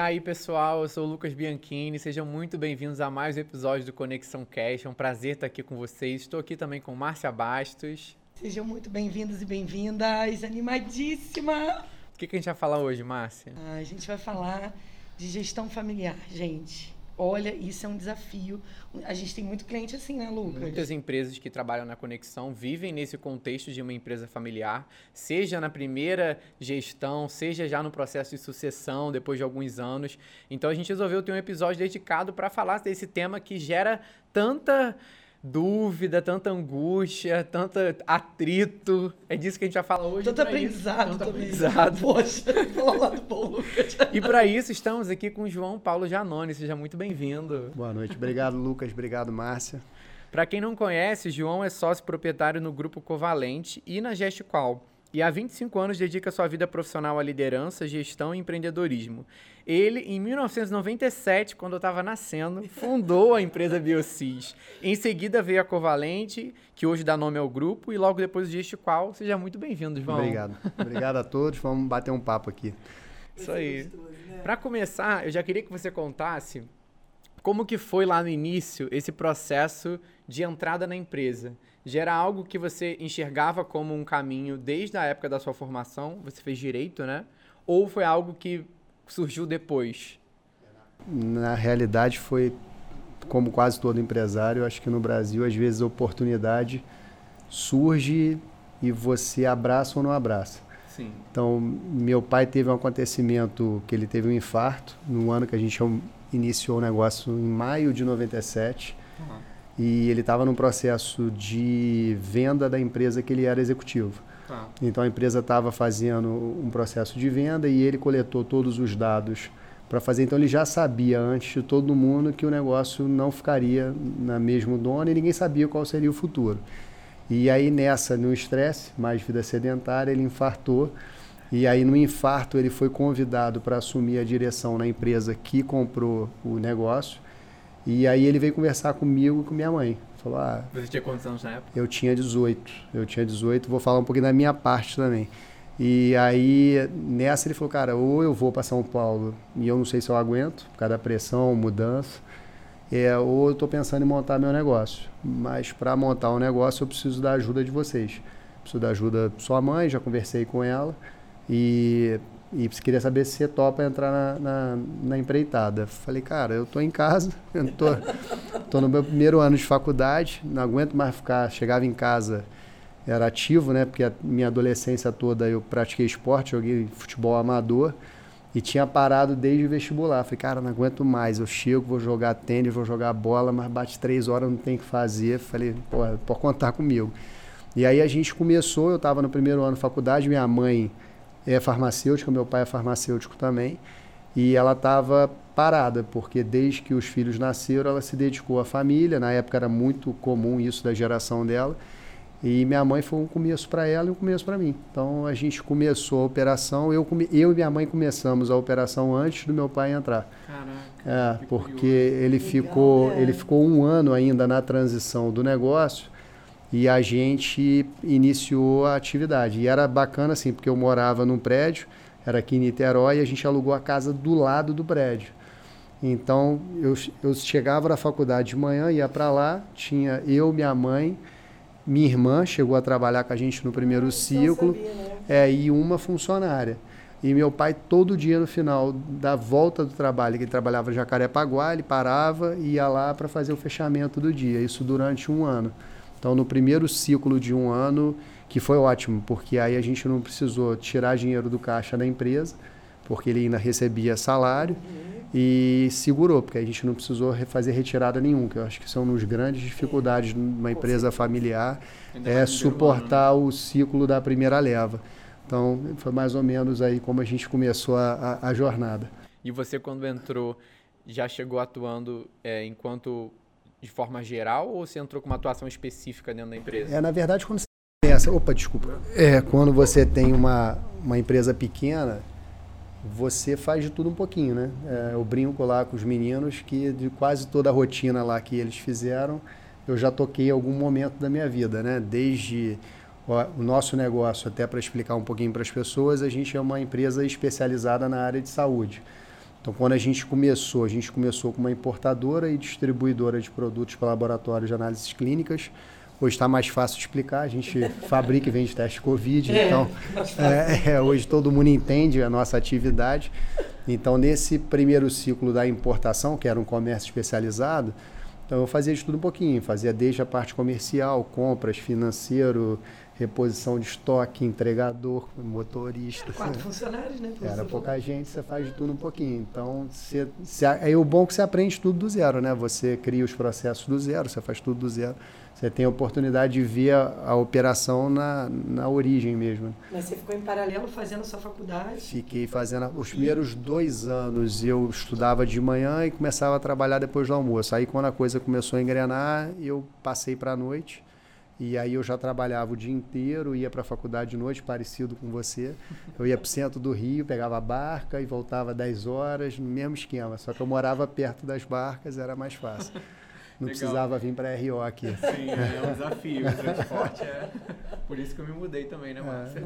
aí, pessoal, eu sou o Lucas Bianchini, sejam muito bem-vindos a mais um episódio do Conexão Cash. É um prazer estar aqui com vocês. Estou aqui também com Márcia Bastos. Sejam muito bem-vindos e bem-vindas, animadíssima! O que, que a gente vai falar hoje, Márcia? Ah, a gente vai falar de gestão familiar, gente. Olha, isso é um desafio. A gente tem muito cliente assim, né, Lucas? Muitas empresas que trabalham na conexão vivem nesse contexto de uma empresa familiar, seja na primeira gestão, seja já no processo de sucessão depois de alguns anos. Então a gente resolveu ter um episódio dedicado para falar desse tema que gera tanta dúvida, tanta angústia, tanto atrito. É disso que a gente vai falar hoje. Tanto aprendizado. Tanto aprendizado. Poxa, lado bom, Lucas. E para isso estamos aqui com o João Paulo Janone. Seja muito bem-vindo. Boa noite. Obrigado, Lucas. Obrigado, Márcia. Para quem não conhece, João é sócio proprietário no Grupo Covalente e na Gestqual e há 25 anos dedica sua vida profissional à liderança, gestão e empreendedorismo. Ele, em 1997, quando eu estava nascendo, fundou a empresa Biocis. Em seguida veio a Covalente, que hoje dá nome ao grupo, e logo depois o Qual. Seja muito bem-vindo, João. Obrigado. Obrigado a todos. Vamos bater um papo aqui. Isso aí. Né? Para começar, eu já queria que você contasse como que foi lá no início esse processo de entrada na empresa já era algo que você enxergava como um caminho desde a época da sua formação? Você fez direito, né? Ou foi algo que surgiu depois? Na realidade, foi como quase todo empresário. Acho que no Brasil, às vezes, a oportunidade surge e você abraça ou não abraça. Sim. Então, meu pai teve um acontecimento que ele teve um infarto no ano que a gente iniciou o negócio em maio de 97. Uhum e ele estava num processo de venda da empresa que ele era executivo. Tá. Então a empresa estava fazendo um processo de venda e ele coletou todos os dados para fazer. Então ele já sabia antes de todo mundo que o negócio não ficaria na mesmo dono e ninguém sabia qual seria o futuro. E aí nessa, no estresse, mais vida sedentária, ele infartou. E aí no infarto ele foi convidado para assumir a direção na empresa que comprou o negócio. E aí ele veio conversar comigo e com minha mãe. Falou, ah, Você tinha quantos anos na época? Eu tinha 18. Eu tinha 18, vou falar um pouquinho da minha parte também. E aí, nessa ele falou, cara, ou eu vou para São Paulo e eu não sei se eu aguento, por causa da pressão, mudança, é, ou eu estou pensando em montar meu negócio. Mas para montar um negócio eu preciso da ajuda de vocês. Preciso da ajuda da sua mãe, já conversei com ela. E e queria saber se você topa entrar na, na, na, empreitada. Falei, cara, eu tô em casa, eu tô, tô no meu primeiro ano de faculdade, não aguento mais ficar. Chegava em casa, era ativo, né? Porque a minha adolescência toda eu pratiquei esporte, joguei futebol amador e tinha parado desde o vestibular. Falei, cara, não aguento mais. Eu chego, vou jogar tênis, vou jogar bola, mas bate três horas, não tem o que fazer. Falei, pô, pode contar comigo. E aí a gente começou, eu estava no primeiro ano de faculdade, minha mãe é farmacêutica, meu pai é farmacêutico também, e ela estava parada, porque desde que os filhos nasceram, ela se dedicou à família. Na época era muito comum isso da geração dela. E minha mãe foi um começo para ela e um começo para mim. Então a gente começou a operação, eu, eu e minha mãe começamos a operação antes do meu pai entrar. Caraca. É, porque ele ficou, ele ficou um ano ainda na transição do negócio e a gente iniciou a atividade. E era bacana assim, porque eu morava num prédio, era aqui em Niterói, e a gente alugou a casa do lado do prédio. Então eu, eu chegava na faculdade de manhã, ia para lá, tinha eu, minha mãe, minha irmã chegou a trabalhar com a gente no primeiro ciclo, sabia, né? é, e uma funcionária. E meu pai, todo dia no final da volta do trabalho, que ele trabalhava em Jacarepaguá, ele parava e ia lá para fazer o fechamento do dia, isso durante um ano. Então, no primeiro ciclo de um ano, que foi ótimo, porque aí a gente não precisou tirar dinheiro do caixa da empresa, porque ele ainda recebia salário, uhum. e segurou, porque a gente não precisou fazer retirada nenhuma, que eu acho que são as grandes dificuldades de uma empresa familiar, é suportar ano, né? o ciclo da primeira leva. Então, foi mais ou menos aí como a gente começou a, a, a jornada. E você, quando entrou, já chegou atuando é, enquanto de forma geral ou você entrou com uma atuação específica dentro da empresa? É, na verdade, quando você essa. Opa, desculpa. É, quando você tem uma, uma empresa pequena, você faz de tudo um pouquinho, né? É, eu brinco lá com os meninos que de quase toda a rotina lá que eles fizeram, eu já toquei algum momento da minha vida, né? Desde o nosso negócio, até para explicar um pouquinho para as pessoas, a gente é uma empresa especializada na área de saúde. Então, quando a gente começou, a gente começou com uma importadora e distribuidora de produtos para laboratórios de análises clínicas. Hoje está mais fácil de explicar, a gente fabrica e vende teste Covid, é, então é, é, hoje todo mundo entende a nossa atividade. Então, nesse primeiro ciclo da importação, que era um comércio especializado, então eu fazia de tudo um pouquinho, fazia desde a parte comercial, compras, financeiro, reposição de estoque, entregador, motorista. Quatro funcionários, né? Era pouca gente, você faz tudo um pouquinho. Então, você, você, aí o bom é que você aprende tudo do zero, né? Você cria os processos do zero, você faz tudo do zero. Você tem a oportunidade de ver a, a operação na, na origem mesmo. Mas você ficou em paralelo fazendo a sua faculdade? Fiquei fazendo. Os primeiros dois anos eu estudava de manhã e começava a trabalhar depois do almoço. Aí, quando a coisa começou a engrenar, eu passei para a noite e aí eu já trabalhava o dia inteiro, ia para a faculdade de noite, parecido com você. Eu ia para o centro do Rio, pegava a barca e voltava 10 horas, no mesmo esquema. Só que eu morava perto das barcas, era mais fácil. Não Legal. precisava vir para RO aqui. Sim, é um desafio. O transporte é. Por isso que eu me mudei também, né, Márcia?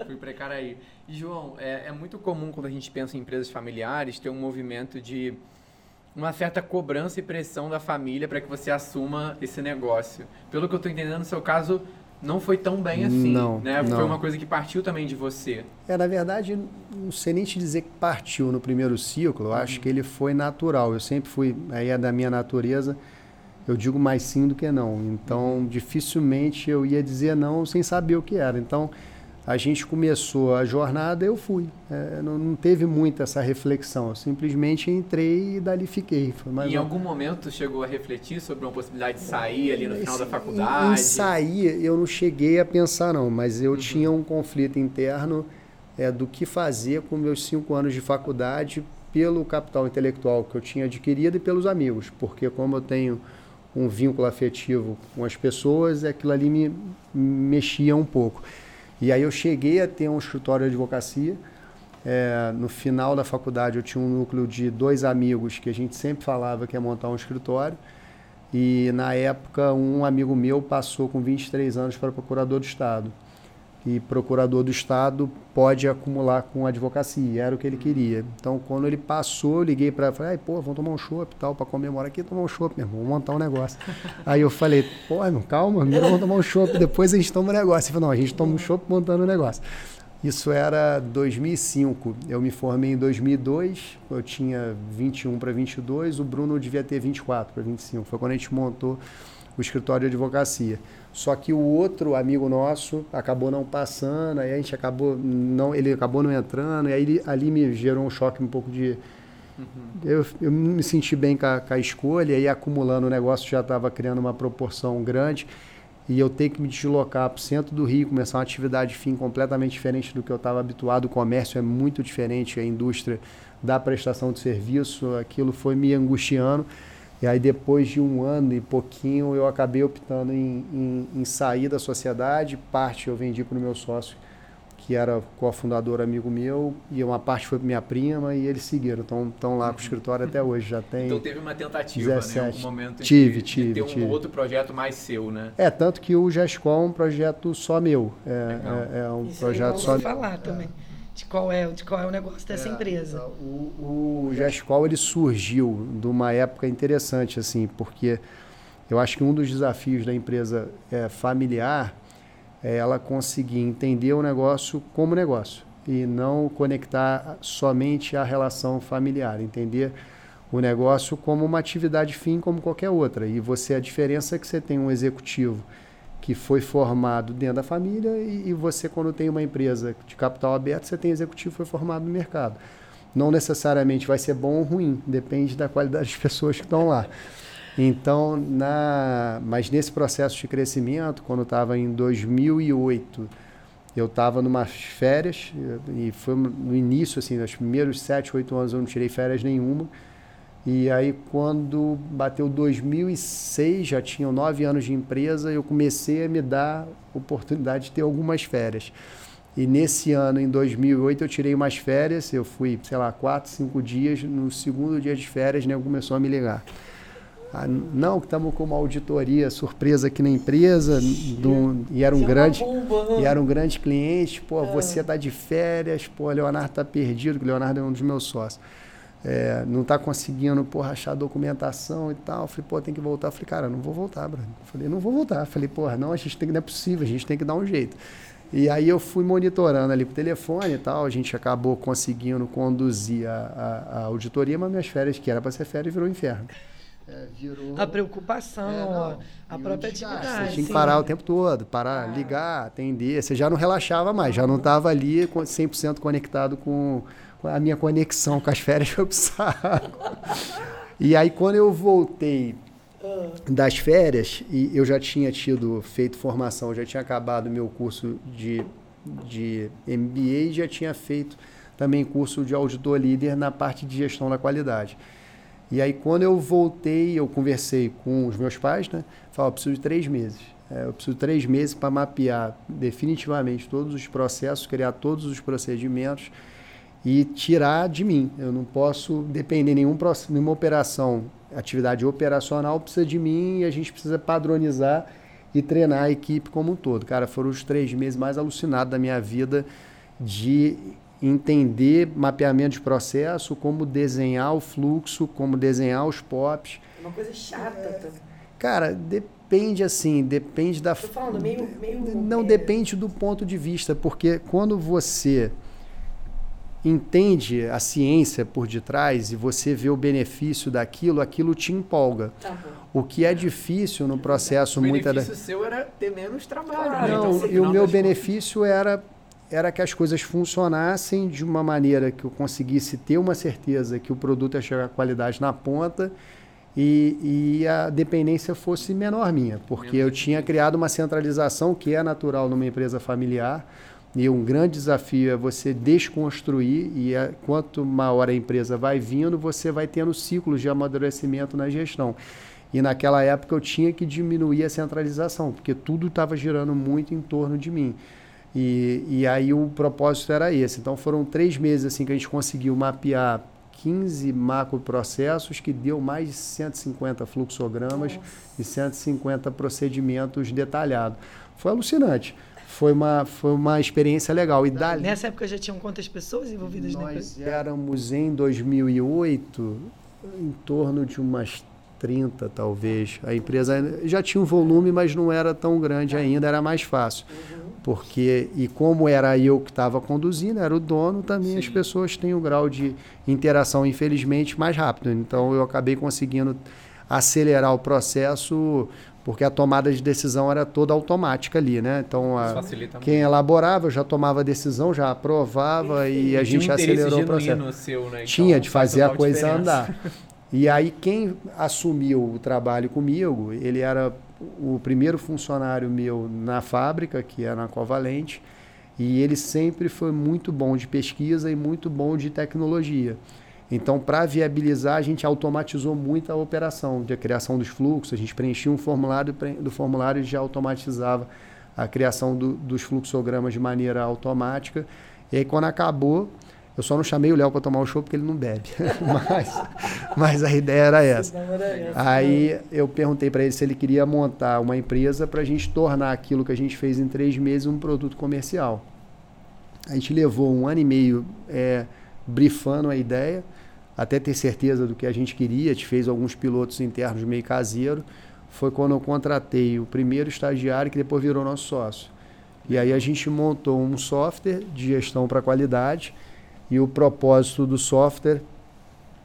É. Fui para Caraí. E, João, é, é muito comum quando a gente pensa em empresas familiares ter um movimento de uma certa cobrança e pressão da família para que você assuma esse negócio. Pelo que eu estou entendendo, no seu caso, não foi tão bem assim, não, né? Não. Foi uma coisa que partiu também de você. É, na verdade, não sei nem te dizer que partiu no primeiro ciclo, eu uhum. acho que ele foi natural. Eu sempre fui, aí é da minha natureza, eu digo mais sim do que não. Então, uhum. dificilmente eu ia dizer não sem saber o que era. Então, a gente começou a jornada, eu fui. É, não, não, teve muita essa reflexão. Eu simplesmente entrei e dali fiquei. em algum momento chegou a refletir sobre uma possibilidade de sair ali no final da faculdade? Em, em sair, eu não cheguei a pensar, não, mas eu uhum. tinha um conflito interno é, do que fazer com meus cinco anos de faculdade pelo capital intelectual que eu tinha adquirido e pelos amigos, porque como eu tenho um vínculo afetivo com as pessoas, aquilo ali me mexia um pouco. E aí eu cheguei a ter um escritório de advocacia. É, no final da faculdade eu tinha um núcleo de dois amigos que a gente sempre falava que ia montar um escritório. E na época um amigo meu passou com 23 anos para procurador do Estado e procurador do Estado pode acumular com advocacia, era o que ele queria. Então, quando ele passou, eu liguei para falei, pô, vamos tomar um chopp tal, para comemorar aqui, tomar um chopp, meu irmão, vamos montar um negócio. Aí eu falei, pô, irmão, calma, primeiro vamos tomar um chopp, depois a gente toma um negócio. Ele falou, não, a gente toma um chopp montando um negócio. Isso era 2005. Eu me formei em 2002, eu tinha 21 para 22, o Bruno devia ter 24 para 25. Foi quando a gente montou o escritório de advocacia. Só que o outro amigo nosso acabou não passando, aí a gente acabou não, ele acabou não entrando, e aí ele, ali me gerou um choque um pouco de uhum. eu, eu me senti bem com a, com a escolha, e aí acumulando o negócio já estava criando uma proporção grande e eu ter que me deslocar para o centro do Rio, começar uma atividade fim completamente diferente do que eu estava habituado. O comércio é muito diferente, a indústria da prestação de serviço, aquilo foi me angustiando. E aí, depois de um ano e pouquinho, eu acabei optando em, em, em sair da sociedade. Parte eu vendi para o meu sócio, que era cofundador amigo meu, e uma parte foi para minha prima, e eles seguiram. Estão lá com o escritório até hoje. Já tem então teve uma tentativa, 17. né? Um momento tive, de, tive, de ter um tive. outro projeto mais seu, né? É, tanto que o GESCOM é um projeto só meu. É, é, é um Isso projeto é só meu. falar também de qual é, de qual é o negócio dessa é, empresa. O, o Gescol ele surgiu de uma época interessante assim, porque eu acho que um dos desafios da empresa é, familiar é ela conseguir entender o negócio como negócio e não conectar somente a relação familiar, entender o negócio como uma atividade fim como qualquer outra. E você a diferença é que você tem um executivo que foi formado dentro da família e, e, você, quando tem uma empresa de capital aberto, você tem executivo que foi formado no mercado. Não necessariamente vai ser bom ou ruim, depende da qualidade das pessoas que estão lá. Então, na, mas nesse processo de crescimento, quando estava em 2008, eu estava numas férias, e foi no início, assim, nos primeiros sete, oito anos eu não tirei férias nenhuma, e aí, quando bateu 2006, já tinham nove anos de empresa, eu comecei a me dar oportunidade de ter algumas férias. E nesse ano, em 2008, eu tirei umas férias, eu fui, sei lá, quatro, cinco dias. No segundo dia de férias, né, começou a me ligar. Ah, não, que estamos com uma auditoria surpresa aqui na empresa do, e era um grande e era um grande cliente. Pô, é. você está de férias, pô, Leonardo está perdido, que Leonardo é um dos meus sócios. É, não está conseguindo porra, achar documentação e tal. Eu falei, pô, tem que voltar. Eu falei, cara, não vou voltar, Bruno. Eu falei, não vou voltar. Eu falei, porra, não, a gente tem que, não é possível, a gente tem que dar um jeito. E aí eu fui monitorando ali por telefone e tal, a gente acabou conseguindo conduzir a, a, a auditoria, mas minhas férias, que era para ser férias, virou inferno. É, virou... A preocupação, é, a própria atividade. Você tinha que parar o tempo todo, parar, ah. ligar, atender. Você já não relaxava mais, já não estava ali 100% conectado com a minha conexão com as férias foi pro saco. E aí quando eu voltei das férias, e eu já tinha tido feito formação, já tinha acabado meu curso de, de MBA e já tinha feito também curso de auditor líder na parte de gestão da qualidade. E aí, quando eu voltei, eu conversei com os meus pais, né? Falei, eu preciso de três meses. É, eu preciso de três meses para mapear definitivamente todos os processos, criar todos os procedimentos e tirar de mim. Eu não posso depender de nenhum, nenhuma operação atividade operacional precisa de mim e a gente precisa padronizar e treinar a equipe como um todo. Cara, foram os três meses mais alucinados da minha vida de entender mapeamento de processo, como desenhar o fluxo, como desenhar os POPs. Uma coisa chata. É, cara, depende assim, depende da... Tô falando meio... meio não, é... depende do ponto de vista, porque quando você entende a ciência por detrás e você vê o benefício daquilo, aquilo te empolga. Tá o que é difícil no processo... O muita benefício da... seu era ter menos trabalho. Né? Não, então, e o meu benefício era, era que as coisas funcionassem de uma maneira que eu conseguisse ter uma certeza que o produto ia chegar à qualidade na ponta e, e a dependência fosse menor minha, porque eu tinha criado uma centralização que é natural numa empresa familiar, e um grande desafio é você desconstruir e é, quanto maior a empresa vai vindo, você vai tendo ciclos de amadurecimento na gestão. E naquela época eu tinha que diminuir a centralização, porque tudo estava girando muito em torno de mim. E, e aí o propósito era esse. Então foram três meses assim que a gente conseguiu mapear 15 macroprocessos que deu mais de 150 fluxogramas Nossa. e 150 procedimentos detalhados. Foi alucinante foi uma, foi uma experiência legal. E dali, Nessa época já tinham quantas pessoas envolvidas nós Nós éramos em 2008 em torno de umas 30 talvez. A empresa já tinha um volume, mas não era tão grande ainda, era mais fácil. Porque, e como era eu que estava conduzindo, era o dono, também Sim. as pessoas têm um grau de interação, infelizmente, mais rápido. Então eu acabei conseguindo acelerar o processo porque a tomada de decisão era toda automática ali, né? Então, a, quem elaborava já tomava a decisão, já aprovava e, e a gente acelerou o processo. Seu, né? então, Tinha de fazer a coisa diferença. andar. E aí quem assumiu o trabalho comigo, ele era o primeiro funcionário meu na fábrica, que é na Covalente, e ele sempre foi muito bom de pesquisa e muito bom de tecnologia. Então, para viabilizar, a gente automatizou muito a operação de criação dos fluxos. A gente preenchia um formulário, do formulário já automatizava a criação do, dos fluxogramas de maneira automática. E aí, quando acabou, eu só não chamei o Léo para tomar o show porque ele não bebe. mas, mas a ideia era essa. Aí eu perguntei para ele se ele queria montar uma empresa para a gente tornar aquilo que a gente fez em três meses um produto comercial. A gente levou um ano e meio é, brifando a ideia até ter certeza do que a gente queria, te fez alguns pilotos internos meio caseiro, foi quando eu contratei o primeiro estagiário que depois virou nosso sócio. E aí a gente montou um software de gestão para qualidade e o propósito do software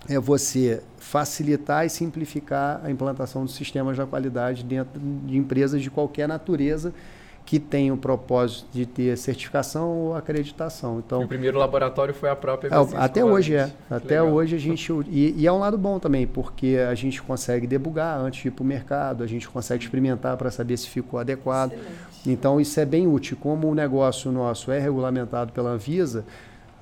é você facilitar e simplificar a implantação dos sistemas da qualidade dentro de empresas de qualquer natureza que tem o propósito de ter certificação ou acreditação. Então, o primeiro laboratório foi a própria é, Até hoje é. Até legal. hoje a gente. E, e, é um lado bom também, porque a gente consegue debugar antes de ir para o mercado, a gente consegue experimentar para saber se ficou adequado. Excelente. Então isso é bem útil. Como o negócio nosso é regulamentado pela Anvisa,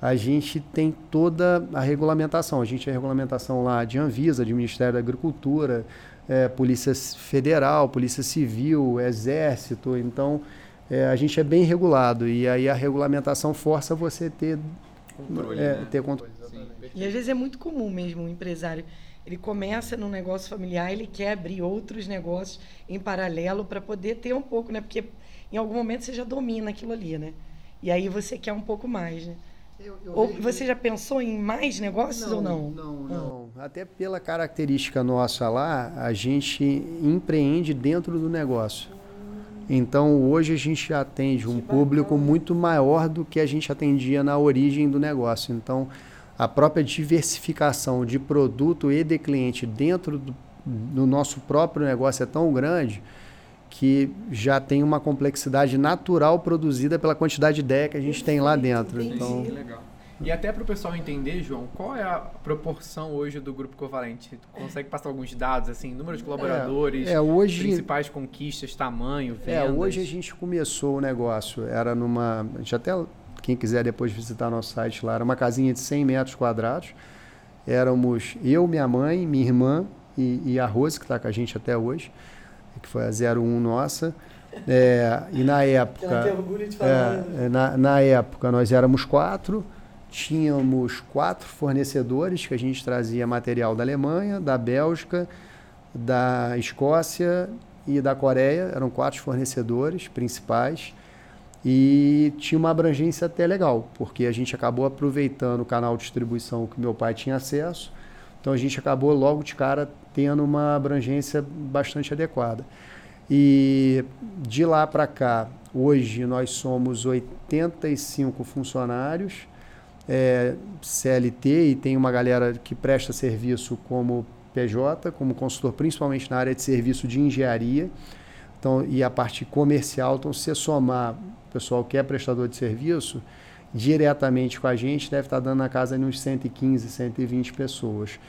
a gente tem toda a regulamentação. A gente tem a regulamentação lá de Anvisa, de Ministério da Agricultura, é, Polícia Federal, Polícia Civil, Exército. Então, é, a gente é bem regulado e aí a regulamentação força você ter controle. É, né? ter controle. Sim, e às vezes é muito comum mesmo o um empresário. Ele começa num negócio familiar, ele quer abrir outros negócios em paralelo para poder ter um pouco, né? Porque em algum momento você já domina aquilo ali, né? E aí você quer um pouco mais, né? Eu, eu ou você já pensou em mais negócios não, ou não? Não, não. Ah. Até pela característica nossa lá, a gente empreende dentro do negócio. Então hoje a gente atende um público muito maior do que a gente atendia na origem do negócio. Então a própria diversificação de produto e de cliente dentro do, do nosso próprio negócio é tão grande que já tem uma complexidade natural produzida pela quantidade de ideia que a gente tem lá dentro. Então, legal. E até para o pessoal entender, João, qual é a proporção hoje do Grupo Covalente? Tu consegue passar alguns dados, assim, número de colaboradores, é, é, hoje, principais conquistas, tamanho, vendas? É, hoje a gente começou o negócio, era numa... A gente até, quem quiser depois visitar nosso site lá, era uma casinha de 100 metros quadrados. Éramos eu, minha mãe, minha irmã e, e a Rose, que está com a gente até hoje, que foi a 01 nossa. É, e na época. Ela tem orgulho de falar. É, na, na época nós éramos quatro tínhamos quatro fornecedores que a gente trazia material da Alemanha, da Bélgica, da Escócia e da Coreia. Eram quatro fornecedores principais. E tinha uma abrangência até legal, porque a gente acabou aproveitando o canal de distribuição que meu pai tinha acesso. Então a gente acabou logo de cara tendo uma abrangência bastante adequada. E de lá para cá, hoje nós somos 85 funcionários é, CLT e tem uma galera que presta serviço como PJ, como consultor, principalmente na área de serviço de engenharia. Então, e a parte comercial, então, se somar o pessoal que é prestador de serviço, diretamente com a gente, deve estar dando na casa de uns 115, 120 pessoas.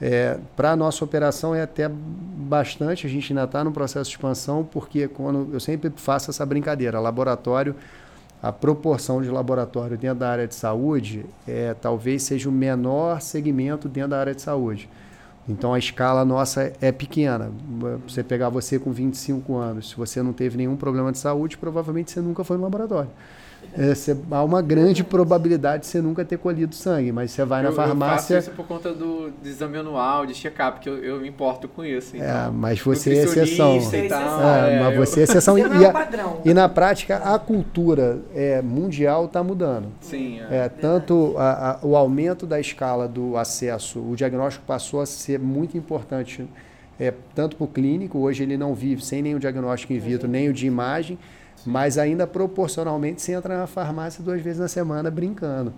É, Para a nossa operação é até bastante, a gente ainda está no processo de expansão, porque quando eu sempre faço essa brincadeira, laboratório a proporção de laboratório dentro da área de saúde é, talvez seja o menor segmento dentro da área de saúde. Então a escala nossa é pequena. Você pegar você com 25 anos, se você não teve nenhum problema de saúde, provavelmente você nunca foi no laboratório. É, você, há uma grande probabilidade de você nunca ter colhido sangue, mas você vai eu, na farmácia. Eu faço isso por conta do, do exame anual, de check-up, que eu, eu me importo com isso. É, então, é, mas você é exceção. é, mas você é exceção. Você e, é e na prática, a cultura é, mundial está mudando. Sim. É. é tanto a, a, o aumento da escala do acesso, o diagnóstico passou a ser muito importante, é, tanto para o clínico, hoje ele não vive sem nenhum diagnóstico in vitro, nem o de imagem mas ainda proporcionalmente você entra na farmácia duas vezes na semana brincando.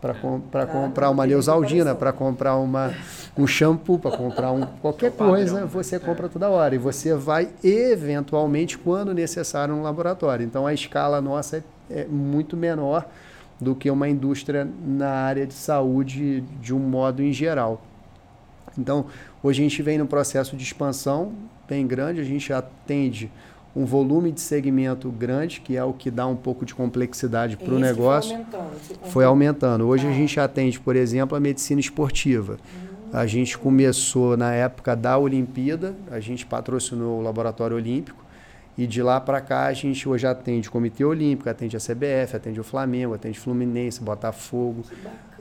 Para com, ah, comprar uma Neusaldina, para comprar uma, um shampoo, para comprar um, qualquer coisa, você compra toda hora. E você vai, eventualmente, quando necessário, no laboratório. Então, a escala nossa é, é muito menor do que uma indústria na área de saúde de um modo em geral. Então, hoje a gente vem no processo de expansão bem grande, a gente atende um volume de segmento grande, que é o que dá um pouco de complexidade para o negócio. Foi aumentando, foi aumentando. Hoje ah. a gente atende, por exemplo, a medicina esportiva. Hum. A gente começou na época da Olimpíada, a gente patrocinou o Laboratório Olímpico. E de lá para cá a gente hoje atende o Comitê Olímpico, atende a CBF, atende o Flamengo, atende Fluminense, Botafogo,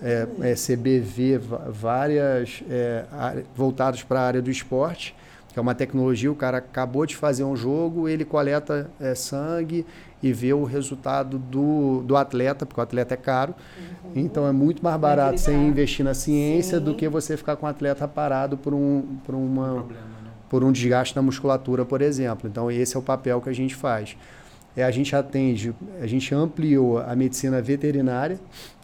é, é, CBV, várias é, voltados para a área do esporte que é uma tecnologia, o cara acabou de fazer um jogo, ele coleta é, sangue e vê o resultado do, do atleta, porque o atleta é caro. Uhum. Então é muito mais barato você investir na ciência Sim. do que você ficar com o atleta parado por um, por uma, um problema, né? por um desgaste na musculatura, por exemplo. Então esse é o papel que a gente faz. É, a gente atende, a gente ampliou a medicina veterinária.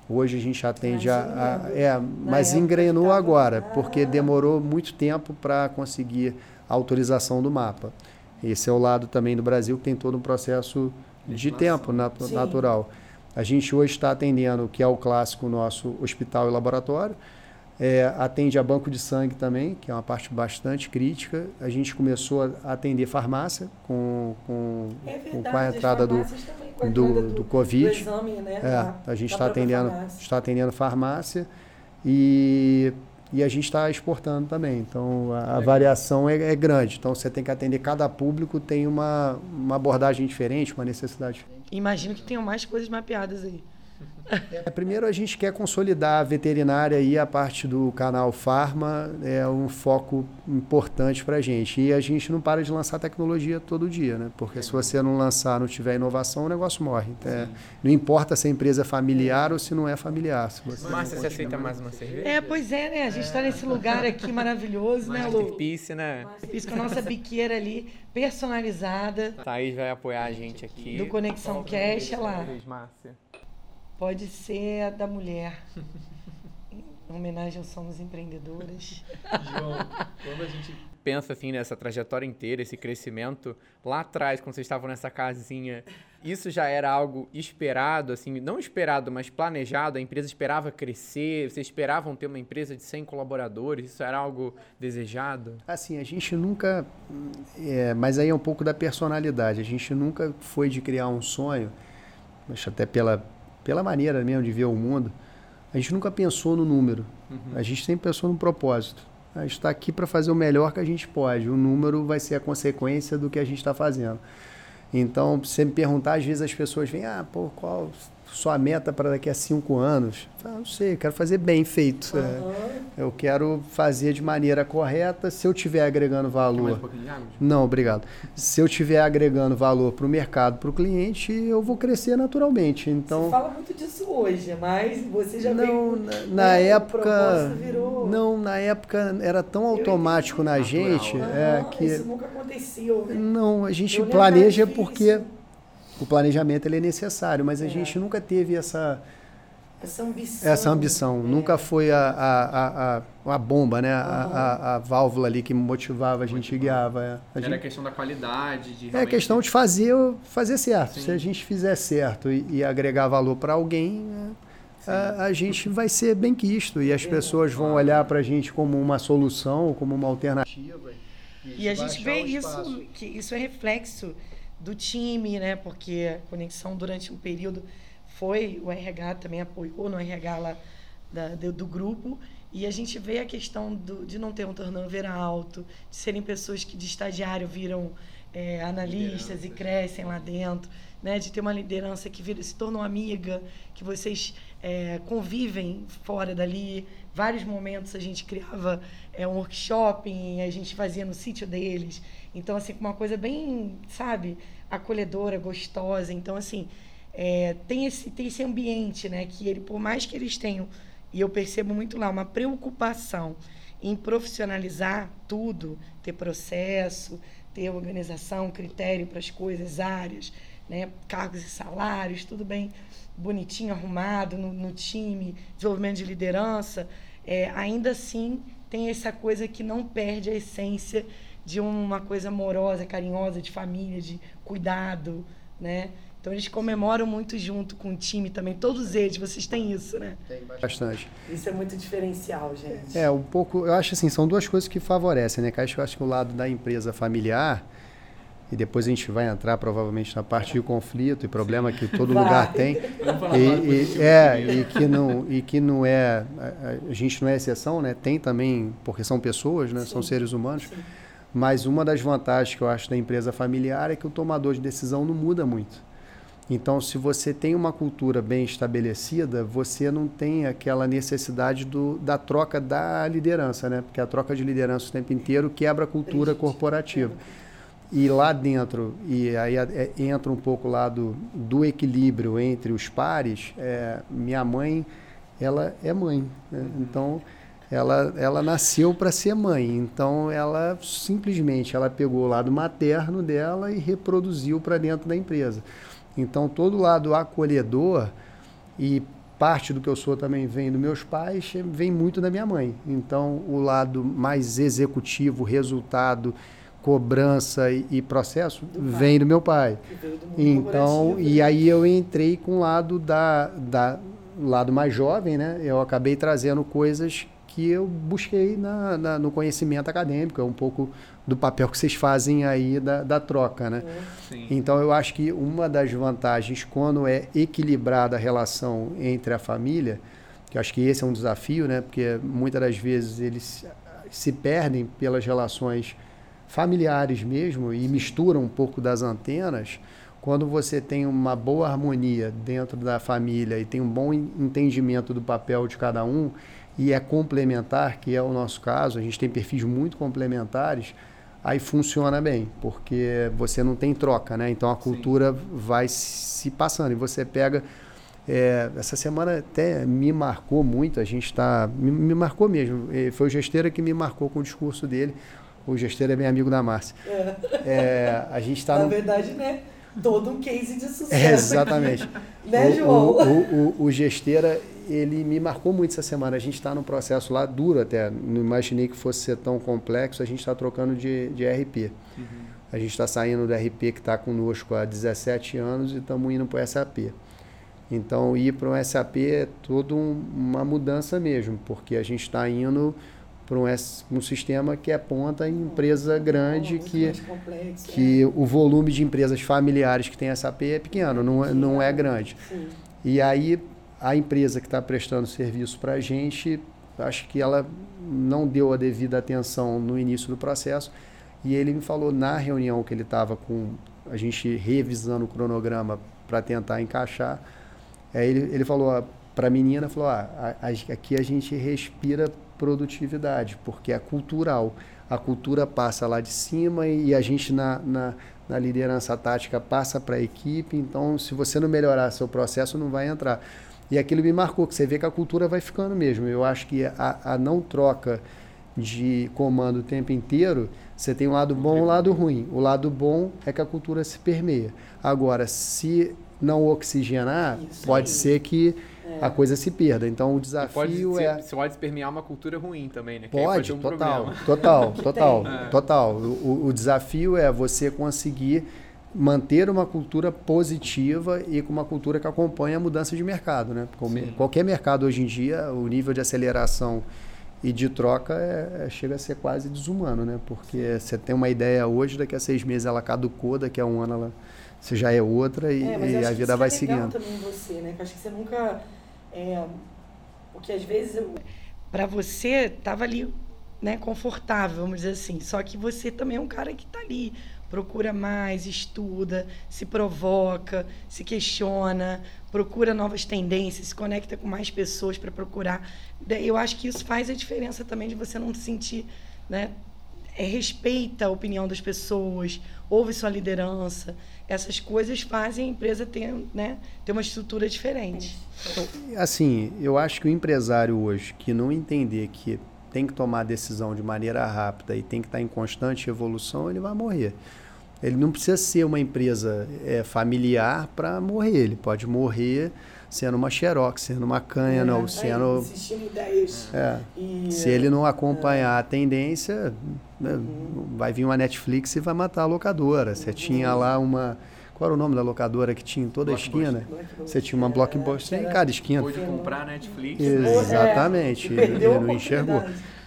Hoje a gente atende a, a é, mas engrenou agora, porque demorou muito tempo para conseguir autorização do mapa. Esse é o lado também do Brasil que tem todo um processo de tempo nat Sim. natural. A gente hoje está atendendo o que é o clássico nosso hospital e laboratório. É, atende a banco de sangue também, que é uma parte bastante crítica. A gente começou a atender farmácia com, com, é verdade, com a entrada do, do, do, do, Covid. Do exame, né? É, a gente está atendendo, está atendendo farmácia e e a gente está exportando também. Então a, a variação é, é, grande. Então você tem que atender cada público, tem uma, uma abordagem diferente, uma necessidade diferente. Imagino que tenham mais coisas mapeadas aí. É, primeiro a gente quer consolidar a veterinária e a parte do canal Farma é um foco importante para a gente. E a gente não para de lançar tecnologia todo dia, né? Porque se você não lançar, não tiver inovação, o negócio morre. Então, é, não importa se a empresa é familiar ou se não é familiar. Se você Márcia, você aceita mais uma cerveja? É, pois é, né? A gente está nesse lugar aqui maravilhoso, né, Lu? Masterpiece, né? Masterpiece com a nossa biqueira ali, personalizada. Thaís vai apoiar a gente aqui. Do Conexão Cash, lá. Márcia. Pode ser a da mulher. em homenagem ao Somos Empreendedoras. João, quando a gente pensa assim nessa trajetória inteira, esse crescimento, lá atrás, quando vocês estavam nessa casinha, isso já era algo esperado, assim, não esperado, mas planejado? A empresa esperava crescer? Vocês esperavam ter uma empresa de 100 colaboradores? Isso era algo desejado? Assim, a gente nunca. É, mas aí é um pouco da personalidade. A gente nunca foi de criar um sonho, mas até pela pela maneira mesmo de ver o mundo, a gente nunca pensou no número. Uhum. A gente sempre pensou no propósito. A gente está aqui para fazer o melhor que a gente pode. O número vai ser a consequência do que a gente está fazendo. Então, se você me perguntar, às vezes as pessoas vêm, ah, pô, qual sua meta para daqui a cinco anos? Eu não sei, eu quero fazer bem feito. Uhum. É, eu quero fazer de maneira correta. Se eu estiver agregando valor. Um não, obrigado. Se eu estiver agregando valor para o mercado, para o cliente, eu vou crescer naturalmente. Então. Você fala muito disso hoje, mas você já não veio, na, na né, época. Virou... Não, na época era tão automático na gente. é, que, isso nunca aconteceu. Né? Não, a gente planeja porque o planejamento ele é necessário, mas a é. gente nunca teve essa essa ambição. Essa ambição. É. Nunca foi a, a, a, a bomba, né? Uhum. A, a, válvula ali que motivava, a gente guiava. É. A Era gente... questão da qualidade. De realmente... É questão de fazer, fazer certo. Sim. Se a gente fizer certo e, e agregar valor para alguém, é, a, a, gente vai ser bem quisto. E as é. pessoas vão olhar para a gente como uma solução, como uma alternativa. E, e a gente vê isso, que isso é reflexo do time, né? Porque a conexão durante um período foi, o RH também apoiou no RH lá da, do, do grupo. E a gente vê a questão do, de não ter um turnover alto, de serem pessoas que de estagiário viram é, analistas e crescem lá dentro, né? de ter uma liderança que vira, se tornou amiga, que vocês é, convivem fora dali. Vários momentos a gente criava é, um workshop, a gente fazia no sítio deles. Então, assim, uma coisa bem, sabe, acolhedora, gostosa. Então, assim, é, tem, esse, tem esse ambiente, né? Que ele, por mais que eles tenham, e eu percebo muito lá, uma preocupação em profissionalizar tudo, ter processo, ter organização, critério para as coisas, áreas, né? cargos e salários, tudo bem bonitinho, arrumado no, no time, desenvolvimento de liderança, é, ainda assim tem essa coisa que não perde a essência de uma coisa amorosa, carinhosa, de família, de cuidado, né? Então eles comemoram muito junto com o time também, todos eles, vocês têm isso, né? Tem bastante. Isso é muito diferencial, gente. É, um pouco, eu acho assim, são duas coisas que favorecem, né? Eu acho que o lado da empresa familiar, e depois a gente vai entrar provavelmente na parte de conflito e problema que todo vai. lugar tem. E, e, é, e que não, e que não é, a, a, gente não é exceção, né? Tem também, porque são pessoas, né? Sim. São seres humanos. Sim mas uma das vantagens que eu acho da empresa familiar é que o tomador de decisão não muda muito. Então, se você tem uma cultura bem estabelecida, você não tem aquela necessidade do, da troca da liderança, né? Porque a troca de liderança o tempo inteiro quebra a cultura corporativa. E lá dentro, e aí é, entra um pouco lá do, do equilíbrio entre os pares, é, minha mãe, ela é mãe. Né? Então, ela, ela nasceu para ser mãe. Então ela simplesmente ela pegou o lado materno dela e reproduziu para dentro da empresa. Então todo o lado acolhedor e parte do que eu sou também vem dos meus pais, vem muito da minha mãe. Então o lado mais executivo, resultado, cobrança e, e processo do vem do meu pai. Do então e aí eu entrei com o lado da, da lado mais jovem, né? Eu acabei trazendo coisas que eu busquei na, na, no conhecimento acadêmico, é um pouco do papel que vocês fazem aí da, da troca, né? Sim. Então eu acho que uma das vantagens quando é equilibrada a relação entre a família, que eu acho que esse é um desafio, né? Porque muitas das vezes eles se perdem pelas relações familiares mesmo e misturam um pouco das antenas quando você tem uma boa harmonia dentro da família e tem um bom entendimento do papel de cada um e é complementar, que é o nosso caso, a gente tem perfis muito complementares, aí funciona bem, porque você não tem troca, né? Então a cultura Sim. vai se passando e você pega é, essa semana até me marcou muito, a gente está. Me, me, marcou mesmo. Foi o Gesteira que me marcou com o discurso dele. O Gesteira é meu amigo da Márcia. É. É, a gente está. Na no... verdade, né? Todo um case de sucesso. É, exatamente. né, João? O, o, o, o Gesteira, ele me marcou muito essa semana. A gente está num processo lá duro até. Não imaginei que fosse ser tão complexo. A gente está trocando de, de RP. Uhum. A gente está saindo do RP que está conosco há 17 anos e estamos indo para o SAP. Então, ir para um SAP é toda um, uma mudança mesmo, porque a gente está indo para um, um, sistema que é ponta em empresa grande, que, complexo, que é. o volume de empresas familiares que tem SAP é pequeno, não, é, não é grande. Sim. E aí, a empresa que está prestando serviço para a gente, acho que ela não deu a devida atenção no início do processo, e ele me falou na reunião que ele estava com a gente revisando o cronograma para tentar encaixar, Aí ele, ele falou para a menina, falou, ah, a, a, aqui a gente respira produtividade, porque é cultural. A cultura passa lá de cima e, e a gente na, na, na, liderança tática passa para a equipe, então se você não melhorar seu processo, não vai entrar. E aquilo me marcou, que você vê que a cultura vai ficando mesmo. Eu acho que a, a não troca de comando o tempo inteiro, você tem um lado bom e um lado ruim. O lado bom é que a cultura se permeia. Agora, se não oxigenar, Isso pode aí. ser que é. a coisa se perda. Então o desafio pode é. Ser, pode permear uma cultura ruim também, né? Pode, um total, total, total, é. total. O, o desafio é você conseguir manter uma cultura positiva e com uma cultura que acompanha a mudança de mercado, né? Qualquer mercado hoje em dia, o nível de aceleração e de troca é, é, chega a ser quase desumano, né? Porque você tem uma ideia hoje, daqui a seis meses ela caducou, daqui a um ano ela você já é outra e, é, e a vida vai é seguindo. também você, né? Eu acho que você nunca. É, porque às vezes. Eu... Para você, tava ali né, confortável, vamos dizer assim. Só que você também é um cara que está ali, procura mais, estuda, se provoca, se questiona, procura novas tendências, se conecta com mais pessoas para procurar. Eu acho que isso faz a diferença também de você não se sentir, né, é, respeita a opinião das pessoas, ouve sua liderança essas coisas fazem a empresa ter, né, ter uma estrutura diferente. Assim, eu acho que o empresário hoje que não entender que tem que tomar decisão de maneira rápida e tem que estar em constante evolução, ele vai morrer. Ele não precisa ser uma empresa é, familiar para morrer. Ele pode morrer sendo uma Xerox, sendo uma Canon, é, sendo. É, e, se ele não acompanhar é. a tendência, né, uhum. vai vir uma Netflix e vai matar a locadora. Você uhum. tinha lá uma. Qual era o nome da locadora que tinha em toda a esquina? Você tinha uma Blockbuster em cada esquina. Pôde comprar Netflix. Exatamente. É, ele, não enxergou.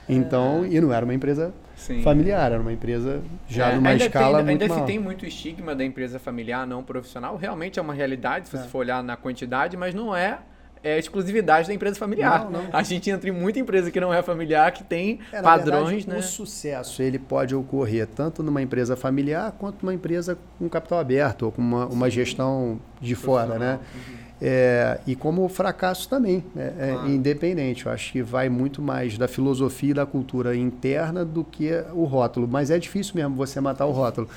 Então, e não era uma empresa Sim. familiar, era uma empresa já é, numa escala tem, muito Ainda maior. se tem muito estigma da empresa familiar não profissional, realmente é uma realidade se você é. for olhar na quantidade, mas não é é exclusividade da empresa familiar. Não, não. A gente entra em muita empresa que não é familiar, que tem é, padrões, verdade, né? O sucesso ele pode ocorrer tanto numa empresa familiar quanto numa empresa com capital aberto ou com uma, uma gestão de fora, né? Uhum. É, e como fracasso também, né? é, ah. independente. Eu acho que vai muito mais da filosofia e da cultura interna do que o rótulo. Mas é difícil mesmo você matar o rótulo,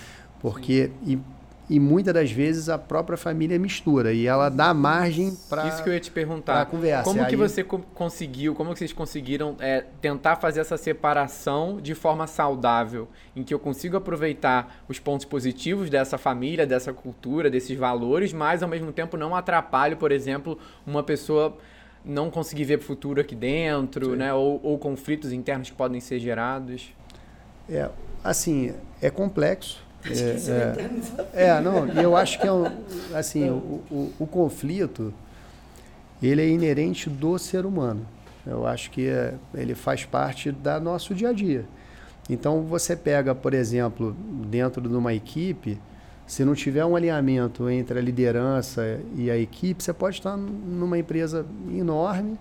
porque e, muitas das vezes a própria família mistura e ela dá margem para isso que eu ia te perguntar. conversa. Como que você conseguiu como que vocês conseguiram é, tentar fazer essa separação de forma saudável em que eu consigo aproveitar os pontos positivos dessa família dessa cultura desses valores mas ao mesmo tempo não atrapalho por exemplo uma pessoa não conseguir ver futuro aqui dentro Sim. né ou, ou conflitos internos que podem ser gerados? É assim é complexo é, é, é, não, e eu acho que é um, assim, o, o, o, conflito ele é inerente do ser humano. Eu acho que é, ele faz parte da nosso dia a dia. Então você pega, por exemplo, dentro de uma equipe, se não tiver um alinhamento entre a liderança e a equipe, você pode estar numa empresa enorme,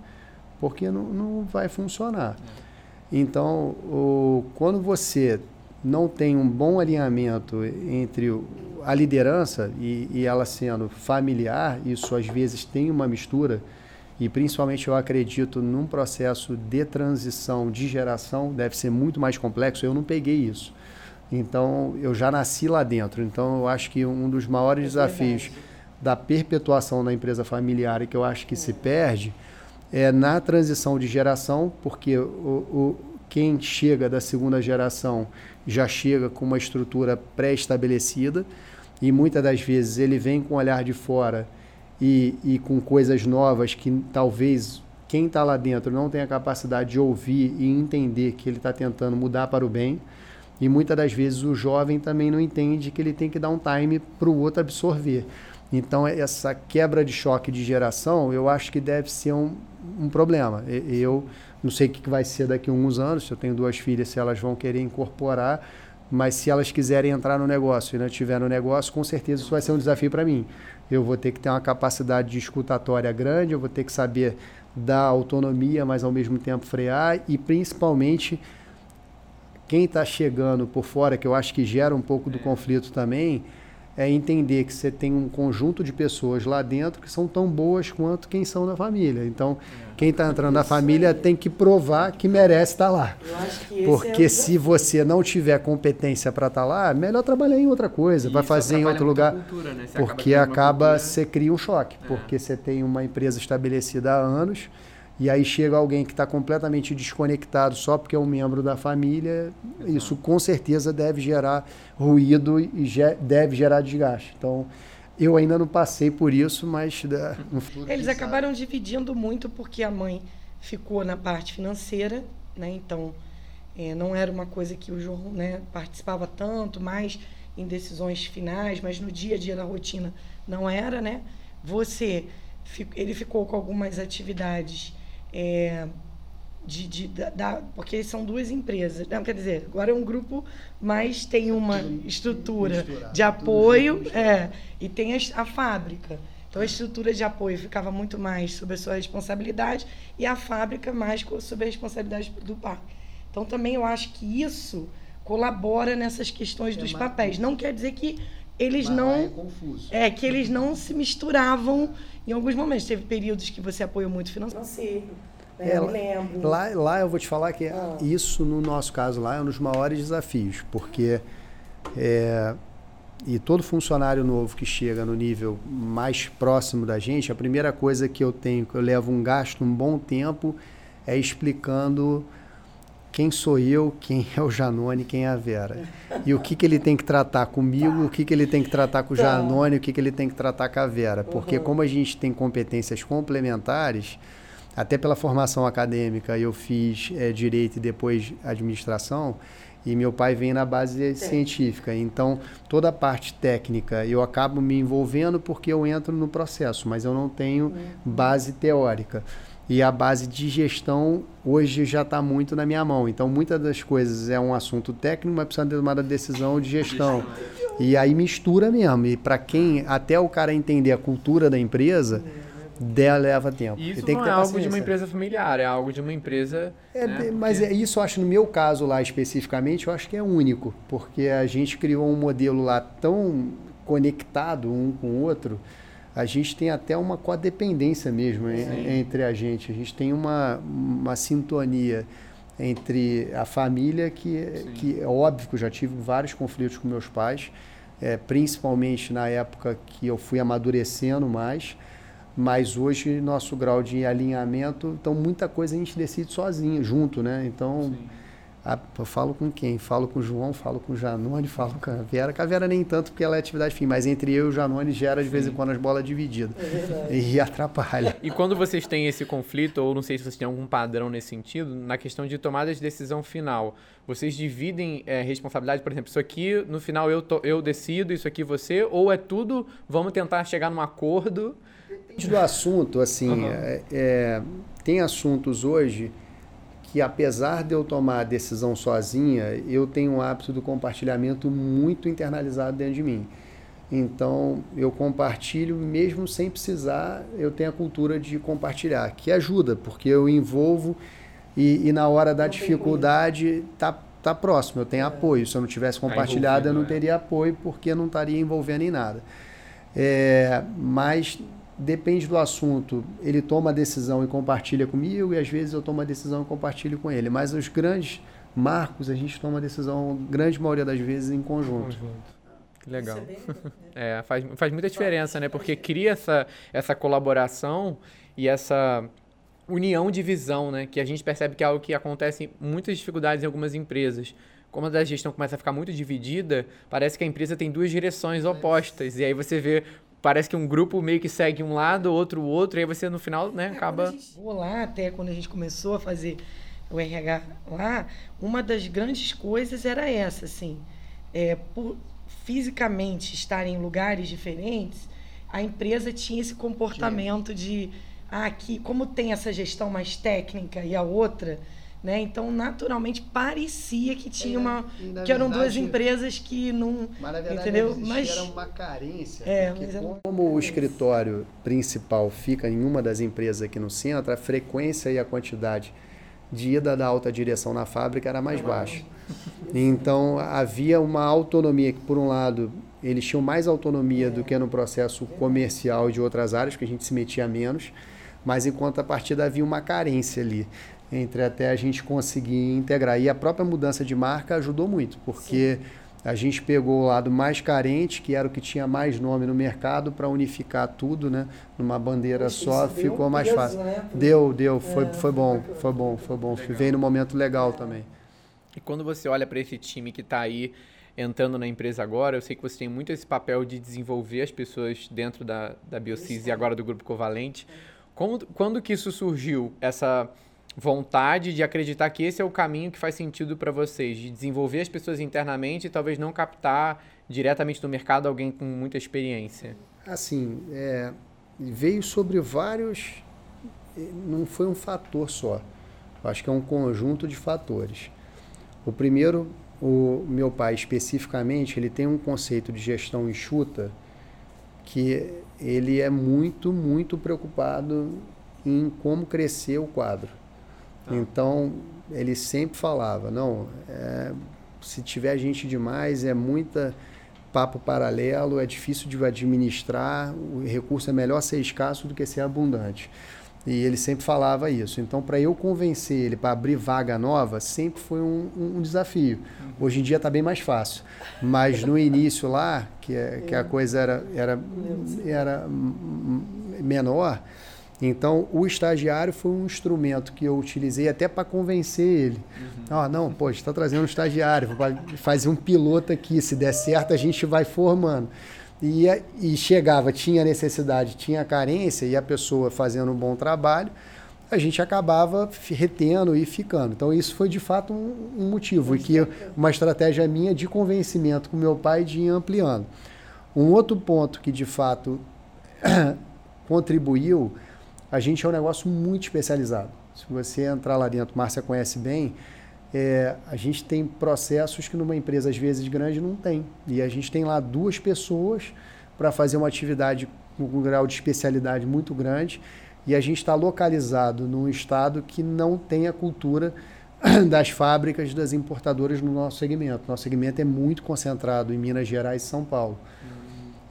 porque não, não vai funcionar. Então, o, quando você não tem um bom alinhamento entre a liderança, e, e ela sendo familiar, isso às vezes tem uma mistura, e principalmente eu acredito num processo de transição de geração, deve ser muito mais complexo. Eu não peguei isso. Então, eu já nasci lá dentro. Então, eu acho que um dos maiores é desafios da perpetuação da empresa familiar e que eu acho que é. se perde é na transição de geração, porque o, o, quem chega da segunda geração já chega com uma estrutura pré-estabelecida e muitas das vezes ele vem com um olhar de fora e, e com coisas novas que talvez quem está lá dentro não tenha capacidade de ouvir e entender que ele está tentando mudar para o bem. E muitas das vezes o jovem também não entende que ele tem que dar um time para o outro absorver. Então, essa quebra de choque de geração, eu acho que deve ser um, um problema. Eu não sei o que vai ser daqui a uns anos, se eu tenho duas filhas, se elas vão querer incorporar, mas se elas quiserem entrar no negócio e não tiver no negócio, com certeza isso vai ser um desafio para mim. Eu vou ter que ter uma capacidade de escutatória grande, eu vou ter que saber dar autonomia, mas ao mesmo tempo frear e principalmente quem está chegando por fora, que eu acho que gera um pouco do conflito também, é entender que você tem um conjunto de pessoas lá dentro que são tão boas quanto quem são da família. Então, é. quem está entrando na família tem que provar que merece estar tá lá. Porque é se você não tiver competência para estar tá lá, melhor trabalhar em outra coisa, vai fazer em outro lugar. Cultura, né? Porque acaba, você cria um choque, é. porque você tem uma empresa estabelecida há anos e aí chega alguém que está completamente desconectado só porque é um membro da família, isso com certeza deve gerar ruído e ge deve gerar desgaste. Então, eu ainda não passei por isso, mas né, no futuro. Eles acabaram sabe. dividindo muito porque a mãe ficou na parte financeira, né? Então, é, não era uma coisa que o João né, participava tanto, mais em decisões finais, mas no dia a dia da rotina não era, né? Você, ele ficou com algumas atividades é, de, de, da, da, porque são duas empresas. Não, quer dizer, agora é um grupo, mas tem uma estrutura de apoio é, e tem a, a, fábrica. Então a estrutura de apoio ficava muito mais sob a sua responsabilidade e a fábrica mais sob a responsabilidade do parque. Então também eu acho que isso colabora nessas questões é dos papéis. Não quer dizer que eles mas não é, é que eles não se misturavam em alguns momentos. Teve períodos que você apoiou muito financeiro. Né? É, eu lembro. Lá, lá eu vou te falar que ah. isso, no nosso caso lá, é um dos maiores desafios, porque é, e todo funcionário novo que chega no nível mais próximo da gente, a primeira coisa que eu tenho, que eu levo um gasto um bom tempo, é explicando quem sou eu, quem é o Janone, quem é a Vera. E o que, que ele tem que tratar comigo, o que, que ele tem que tratar com o tá. Janone, o que, que ele tem que tratar com a Vera. Porque uhum. como a gente tem competências complementares, até pela formação acadêmica, eu fiz é, direito e depois administração, e meu pai vem na base Sim. científica. Então, toda a parte técnica eu acabo me envolvendo porque eu entro no processo, mas eu não tenho uhum. base teórica. E a base de gestão hoje já está muito na minha mão. Então, muitas das coisas é um assunto técnico, mas precisa de uma decisão de gestão. E aí mistura mesmo. E para quem, até o cara entender a cultura da empresa, dela leva tempo. Isso não é algo de uma empresa familiar, é algo de uma empresa. É, né, mas porque... é, isso eu acho, no meu caso lá especificamente, eu acho que é único. Porque a gente criou um modelo lá tão conectado um com o outro a gente tem até uma codependência mesmo Sim. entre a gente. A gente tem uma, uma sintonia entre a família que, que é óbvio que eu já tive vários conflitos com meus pais, é, principalmente na época que eu fui amadurecendo mais, mas hoje nosso grau de alinhamento, então muita coisa a gente decide sozinho, junto, né? Então Sim ah, eu falo com quem? Falo com o João, falo com o Janone, falo com a Vera. Com a Vera nem tanto, porque ela é atividade fim, mas entre eu e o Janone gera de vez em quando as bolas divididas. É e atrapalha. E quando vocês têm esse conflito, ou não sei se vocês têm algum padrão nesse sentido, na questão de tomada de decisão final, vocês dividem é, responsabilidade, por exemplo, isso aqui no final eu, to, eu decido, isso aqui você, ou é tudo, vamos tentar chegar num acordo? Depende do assunto, assim, uhum. é, é, tem assuntos hoje que apesar de eu tomar a decisão sozinha, eu tenho um hábito do compartilhamento muito internalizado dentro de mim. Então, eu compartilho mesmo sem precisar, eu tenho a cultura de compartilhar, que ajuda, porque eu envolvo e, e na hora da dificuldade tá tá próximo, eu tenho é. apoio. Se eu não tivesse tá compartilhado, tá eu não é. teria apoio porque não estaria envolvendo em nada. É, mas depende do assunto. Ele toma a decisão e compartilha comigo, e às vezes eu tomo a decisão e compartilho com ele. Mas os grandes marcos, a gente toma a decisão, grande maioria das vezes, em conjunto. conjunto. Legal. É, é, faz, faz muita diferença, né? Porque cria essa, essa colaboração e essa união de visão, né? Que a gente percebe que é algo que acontece muitas dificuldades em algumas empresas. Como a gestão começa a ficar muito dividida, parece que a empresa tem duas direções opostas. E aí você vê parece que um grupo meio que segue um lado, outro o outro, e aí você no final, né, é, acaba. Vou lá até quando a gente começou a fazer o RH lá, uma das grandes coisas era essa, assim, é, por fisicamente estar em lugares diferentes, a empresa tinha esse comportamento de ah, aqui, como tem essa gestão mais técnica e a outra, né? Então, naturalmente, parecia que tinha é, uma. que verdade, eram duas empresas que não. Mas na verdade, entendeu? Mas era uma carência. É, mas como, como o escritório principal fica em uma das empresas aqui no centro, a frequência e a quantidade de ida da alta direção na fábrica era mais baixa. Então, havia uma autonomia que, por um lado, eles tinham mais autonomia do que no processo comercial de outras áreas, que a gente se metia menos, mas enquanto a partida havia uma carência ali entre até a gente conseguir integrar. E a própria mudança de marca ajudou muito, porque Sim. a gente pegou o lado mais carente, que era o que tinha mais nome no mercado, para unificar tudo, né? Numa bandeira Poxa, só, ficou mais peso, fácil. Né? Deu, deu, foi, é, foi bom, foi bom, foi bom. Legal. Veio no momento legal também. E quando você olha para esse time que está aí entrando na empresa agora, eu sei que você tem muito esse papel de desenvolver as pessoas dentro da, da Biocis e agora do Grupo Covalente. Como, quando que isso surgiu, essa vontade de acreditar que esse é o caminho que faz sentido para vocês, de desenvolver as pessoas internamente e talvez não captar diretamente no mercado alguém com muita experiência? Assim, é, veio sobre vários. Não foi um fator só. Acho que é um conjunto de fatores. O primeiro, o meu pai especificamente, ele tem um conceito de gestão enxuta que ele é muito, muito preocupado em como crescer o quadro. Ah. Então, ele sempre falava, não, é, se tiver gente demais, é muita papo paralelo, é difícil de administrar, o recurso é melhor ser escasso do que ser abundante. E ele sempre falava isso. Então, para eu convencer ele para abrir vaga nova, sempre foi um, um desafio. Uhum. Hoje em dia está bem mais fácil. Mas no início lá, que, é, que a coisa era, era, era menor, então, o estagiário foi um instrumento que eu utilizei até para convencer ele. Uhum. Ah, não, pô, está trazendo um estagiário, fazer um piloto aqui, se der certo a gente vai formando. E, e chegava, tinha necessidade, tinha carência, e a pessoa fazendo um bom trabalho, a gente acabava retendo e ficando. Então, isso foi de fato um, um motivo, e que uma estratégia minha de convencimento com meu pai de ir ampliando. Um outro ponto que de fato contribuiu a gente é um negócio muito especializado. Se você entrar lá dentro, Márcia conhece bem, é, a gente tem processos que numa empresa às vezes grande não tem. E a gente tem lá duas pessoas para fazer uma atividade com um grau de especialidade muito grande e a gente está localizado num estado que não tem a cultura das fábricas, das importadoras no nosso segmento. Nosso segmento é muito concentrado em Minas Gerais e São Paulo.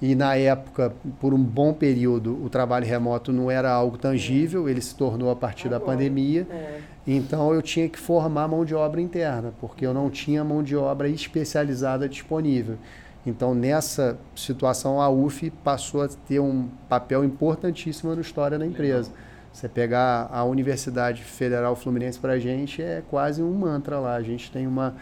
E na época, por um bom período, o trabalho remoto não era algo tangível, ele se tornou a partir da pandemia. É. Então eu tinha que formar mão de obra interna, porque eu não tinha mão de obra especializada disponível. Então, nessa situação, a UF passou a ter um papel importantíssimo na história da empresa. Você pegar a Universidade Federal Fluminense para a gente é quase um mantra lá. A gente tem uma,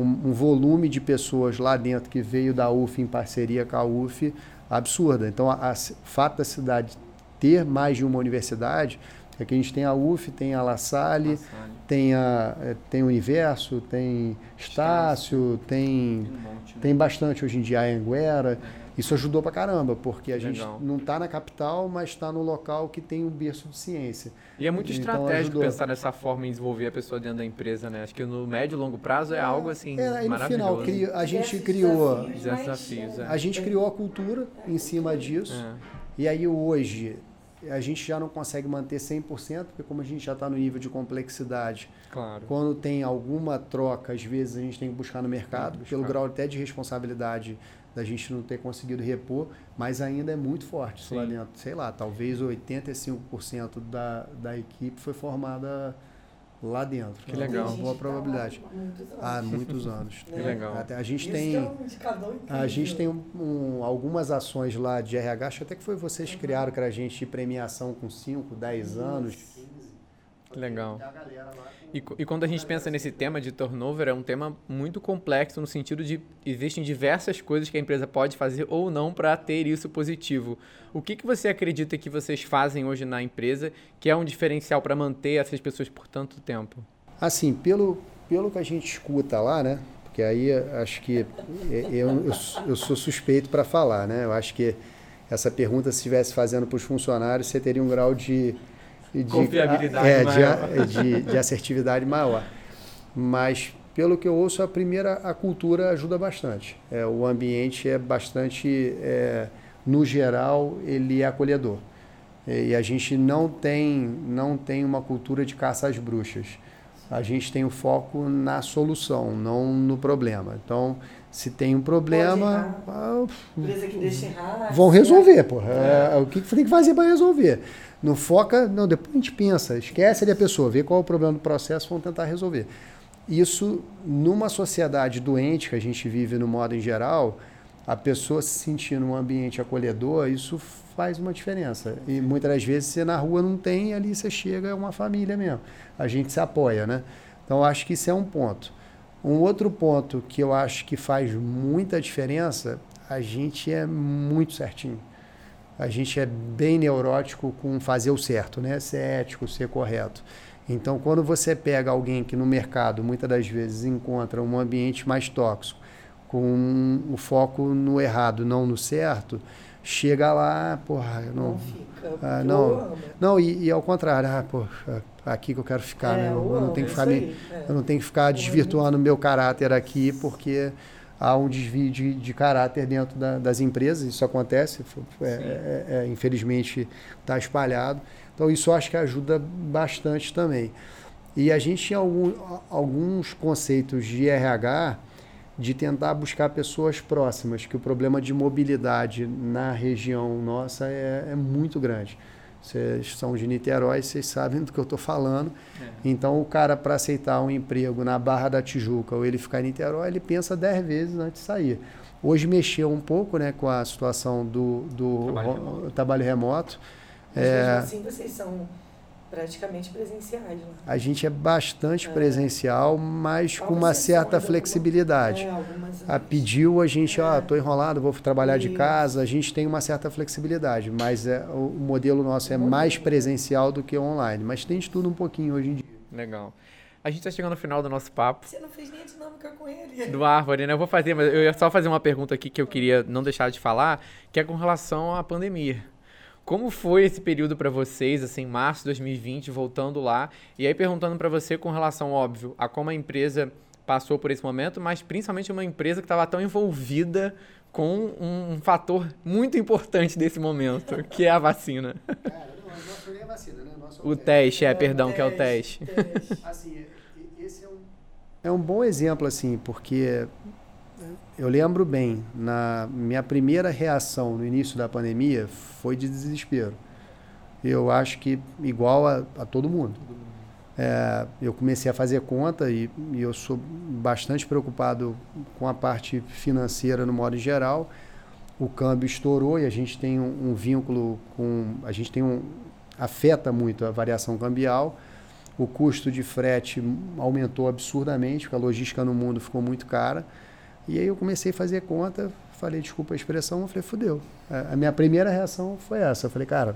um, um, volume de pessoas lá dentro que veio da UF em parceria com a UF absurda. Então, o fato da cidade ter mais de uma universidade é que a gente tem a UF, tem a La Salle, La Salle. tem a é, tem o Universo, tem Estácio, tem tem, um tem bastante hoje em dia a Anguera. É. Isso ajudou pra caramba, porque a Legal. gente não está na capital, mas está no local que tem um berço de ciência. E é muito então, estratégico ajudou. pensar dessa forma em desenvolver a pessoa dentro da empresa, né? Acho que no médio e longo prazo é, é algo assim é, e no final, a gente criou... Desafios, é. A gente criou a cultura em cima disso. É. E aí hoje a gente já não consegue manter 100%, porque como a gente já está no nível de complexidade, claro. quando tem alguma troca, às vezes a gente tem que buscar no mercado, buscar. pelo grau até de responsabilidade da gente não ter conseguido repor, mas ainda é muito forte isso lá dentro. Sei lá, talvez 85% da, da equipe foi formada lá dentro. Que legal. boa probabilidade. Há muitos anos. que legal. Até a gente tem é a gente tem um, um, algumas ações lá de RH, acho até que foi vocês que uhum. criaram que a gente de premiação com 5, 10 anos. Que legal. E, e, quando a gente pensa nesse tema de turnover, é um tema muito complexo no sentido de existem diversas coisas que a empresa pode fazer ou não para ter isso positivo. O que, que você acredita que vocês fazem hoje na empresa que é um diferencial para manter essas pessoas por tanto tempo? Assim, pelo, pelo que a gente escuta lá, né? Porque aí acho que eu, eu, eu sou suspeito para falar, né? Eu acho que essa pergunta, se estivesse fazendo para os funcionários, você teria um grau de de confiabilidade é, maior. De, de, de assertividade maior. Mas pelo que eu ouço, a primeira, a cultura ajuda bastante. É, o ambiente é bastante, é, no geral, ele é acolhedor. E a gente não tem, não tem uma cultura de caça às bruxas. A gente tem o foco na solução, não no problema. Então, se tem um problema, ah, errar, vão resolver, porra. É. é, o que tem que fazer para resolver? Não foca, não, depois a gente pensa, esquece ali a pessoa, vê qual é o problema do processo, vamos tentar resolver. Isso, numa sociedade doente que a gente vive no modo em geral, a pessoa se sentir num ambiente acolhedor, isso faz uma diferença. E muitas das vezes você na rua não tem, ali você chega, é uma família mesmo. A gente se apoia, né? Então, acho que isso é um ponto. Um outro ponto que eu acho que faz muita diferença, a gente é muito certinho a gente é bem neurótico com fazer o certo, né? Ser ético, ser correto. Então, quando você pega alguém que no mercado muitas das vezes encontra um ambiente mais tóxico, com o foco no errado, não no certo, chega lá, porra, não, não fica, ah, não, não e, e, ao contrário, ah, porra, aqui que eu quero ficar, é, né? Eu, eu não tenho que ficar, me, é. eu não tenho que ficar desvirtuando meu caráter aqui, porque há um desvio de, de caráter dentro da, das empresas, isso acontece, é, é, é, infelizmente está espalhado. Então, isso acho que ajuda bastante também. E a gente tinha algum, alguns conceitos de RH de tentar buscar pessoas próximas, que o problema de mobilidade na região nossa é, é muito grande. Vocês são de Niterói, vocês sabem do que eu estou falando. É. Então, o cara, para aceitar um emprego na Barra da Tijuca ou ele ficar em Niterói, ele pensa dez vezes antes de sair. Hoje mexeu um pouco né, com a situação do, do trabalho remoto. Trabalho remoto. Mas é, assim vocês são praticamente presenciais. Né? A gente é bastante é. presencial, mas com uma certa flexibilidade. É, a pediu a gente, ó, é. tô enrolado, vou trabalhar Isso. de casa. A gente tem uma certa flexibilidade, mas é, o modelo nosso é mais presencial do que online. Mas tem de tudo um pouquinho hoje em dia. Legal. A gente está chegando no final do nosso papo. Você não fez nem a dinâmica com ele. Do Árvore, né? Eu vou fazer, mas eu ia só fazer uma pergunta aqui que eu queria não deixar de falar, que é com relação à pandemia. Como foi esse período para vocês, assim, março de 2020, voltando lá? E aí perguntando para você com relação, óbvio, a como a empresa passou por esse momento, mas principalmente uma empresa que estava tão envolvida com um, um, fator muito importante desse momento, que é a vacina. Cara, não, nosso é a vacina, né? Nosso o teste, é, é perdão, que é o teste. teste. assim, esse é um... é um bom exemplo, assim, porque eu lembro bem, na minha primeira reação no início da pandemia foi de desespero. Eu acho que igual a, a todo mundo. É, eu comecei a fazer conta e, e, eu sou bastante preocupado com a parte financeira no modo geral. O câmbio estourou e a gente tem um, um vínculo com. A gente tem um. afeta muito a variação cambial. O custo de frete aumentou absurdamente, porque a logística no mundo ficou muito cara. E aí eu comecei a fazer conta, falei, desculpa a expressão, eu falei, fudeu. A minha primeira reação foi essa. Eu falei, cara,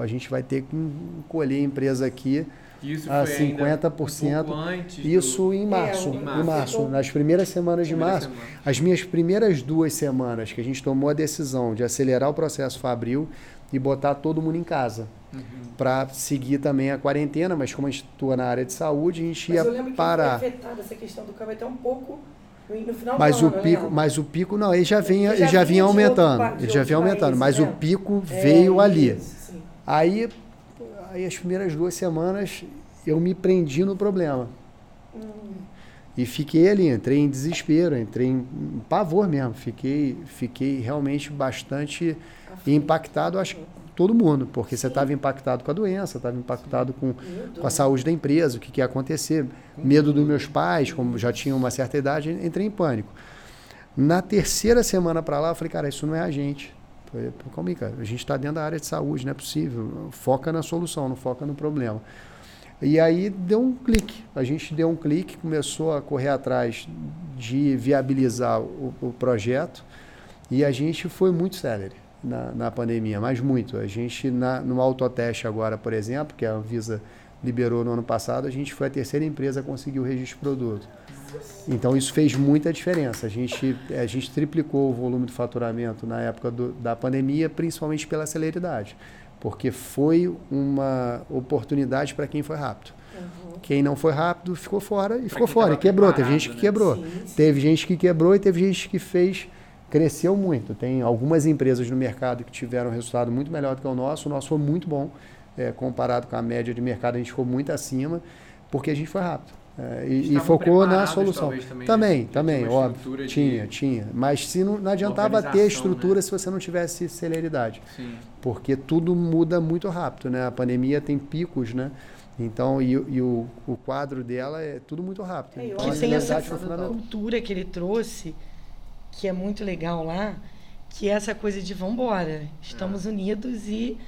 a gente vai ter que encolher a empresa aqui isso a 50%. Um isso do... em março. É, em março. Em março nas primeiras semanas de março. Semana. As minhas primeiras duas semanas que a gente tomou a decisão de acelerar o processo Fabril e botar todo mundo em casa. Uhum. Para seguir também a quarentena, mas como a gente atua na área de saúde, a gente mas ia eu lembro parar. Que foi afetada essa questão do câmbio até um pouco mas o pico, né? mas o pico não, ele já vinha, ele já, vinha aumentando, ele já vinha aumentando, mas o pico é, veio ali. Aí, aí as primeiras duas semanas eu me prendi no problema. Hum. E fiquei ali, entrei em desespero, entrei em, em pavor mesmo. Fiquei, fiquei realmente bastante impactado, acho todo mundo, porque você estava impactado com a doença, estava impactado com, com a saúde da empresa, o que, que ia acontecer. Medo dos meus pais, como já tinham uma certa idade, entrei em pânico. Na terceira semana para lá, eu falei, cara, isso não é a gente. Falei, calma aí, cara, a gente está dentro da área de saúde, não é possível. Foca na solução, não foca no problema. E aí deu um clique. A gente deu um clique, começou a correr atrás de viabilizar o, o projeto e a gente foi muito célere na, na pandemia, mas muito. A gente, na, no autoteste agora, por exemplo, que a Anvisa liberou no ano passado, a gente foi a terceira empresa a conseguir o registro de produto. Então isso fez muita diferença. A gente, a gente triplicou o volume de faturamento na época do, da pandemia, principalmente pela celeridade, porque foi uma oportunidade para quem foi rápido. Uhum. Quem não foi rápido ficou fora e ficou fora, e quebrou. Teve gente que né? quebrou. Sim, sim. Teve gente que quebrou e teve gente que fez cresceu muito. Tem algumas empresas no mercado que tiveram um resultado muito melhor do que o nosso. O nosso foi muito bom, é, comparado com a média de mercado, a gente ficou muito acima, porque a gente foi rápido. É, e, e, focou na solução. Também, também, né? também óbvio. Tinha, de... tinha. Mas se não, não adiantava ter estrutura né? se você não tivesse celeridade. Sim. Porque tudo muda muito rápido, né? A pandemia tem picos, né? Então, e, e o, o quadro dela é tudo muito rápido. É, eu então, tem essa cultura que ele trouxe que é muito legal lá, que é essa coisa de vamos embora, estamos é. unidos e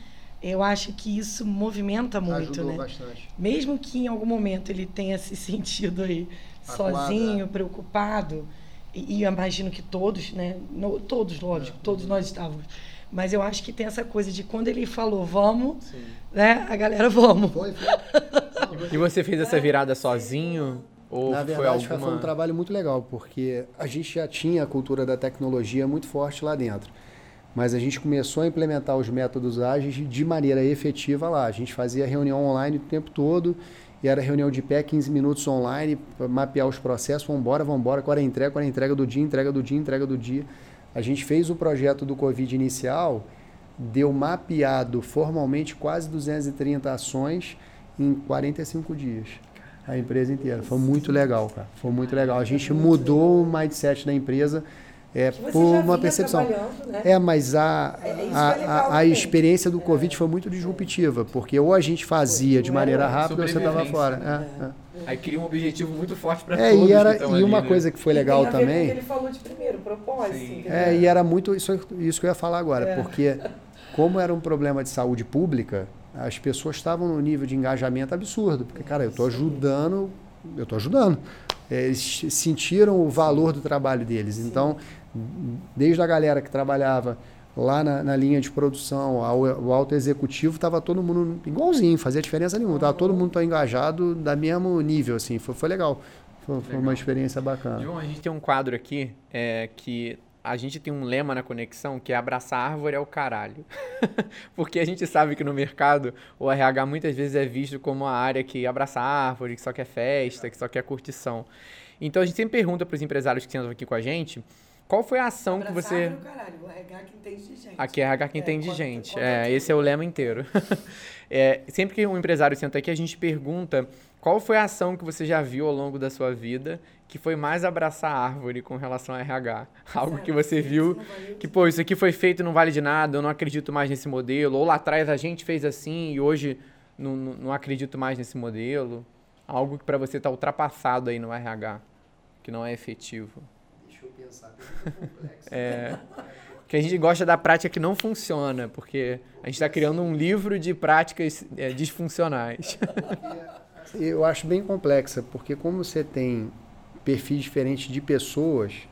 eu acho que isso movimenta muito, Ajudou né? Bastante. Mesmo que em algum momento ele tenha se sentido aí sozinho, preocupado, e, e eu imagino que todos, né? No, todos, lógico, é. todos nós estávamos. Mas eu acho que tem essa coisa de quando ele falou vamos, Sim. né? A galera vamos. Foi, foi. e você fez essa virada sozinho? Ou Na verdade, foi, alguma... foi um trabalho muito legal, porque a gente já tinha a cultura da tecnologia muito forte lá dentro. Mas a gente começou a implementar os métodos ágeis de maneira efetiva lá. A gente fazia reunião online o tempo todo, e era reunião de pé, 15 minutos online, para mapear os processos, vamos embora, vamos embora, qual era a entrega, qual era a entrega do dia, entrega do dia, entrega do dia. A gente fez o projeto do Covid inicial, deu mapeado formalmente quase 230 ações em 45 dias a empresa inteira. Foi muito legal, cara. Foi muito legal. A gente mudou o mindset da empresa é, por uma percepção. Né? É, mas a, é, é a, a, a, experiência do Covid foi muito disruptiva, porque ou a gente fazia de maneira rápida ou você estava fora. É, é. Aí cria um objetivo muito forte para é, todos. E, era, e uma né? coisa que foi legal e também. ele falou de primeiro, propósito. É, e era muito isso, isso que eu ia falar agora, é. porque como era um problema de saúde pública, as pessoas estavam num nível de engajamento absurdo. Porque, cara, eu estou ajudando, eu estou ajudando. Eles sentiram o valor do trabalho deles. Então, desde a galera que trabalhava lá na, na linha de produção, ao, o alto executivo, estava todo mundo igualzinho, fazia diferença nenhuma. Estava todo mundo tão engajado da mesmo nível, assim. Foi, foi legal. Foi, foi uma experiência bacana. João, a gente tem um quadro aqui é, que a gente tem um lema na conexão que é abraçar árvore é o caralho. Porque a gente sabe que no mercado o RH muitas vezes é visto como a área que abraça árvore, que só quer festa, que só quer curtição. Então a gente sempre pergunta para os empresários que estão aqui com a gente qual foi a ação abraçar que você. Árvore, caralho, o RH que entende de gente. Aqui é RH que é, entende de gente. é, esse é o lema inteiro. é, sempre que um empresário senta aqui, a gente pergunta qual foi a ação que você já viu ao longo da sua vida que foi mais abraçar a árvore com relação a RH. Algo que você viu que, pô, isso aqui foi feito não vale de nada, eu não acredito mais nesse modelo. Ou lá atrás a gente fez assim e hoje não, não, não acredito mais nesse modelo. Algo que para você está ultrapassado aí no RH, que não é efetivo. Deixa eu pensar, complexo. é, que a gente gosta da prática que não funciona, porque a gente está criando um livro de práticas é, disfuncionais. Eu acho bem complexa, porque como você tem perfis diferentes de pessoas,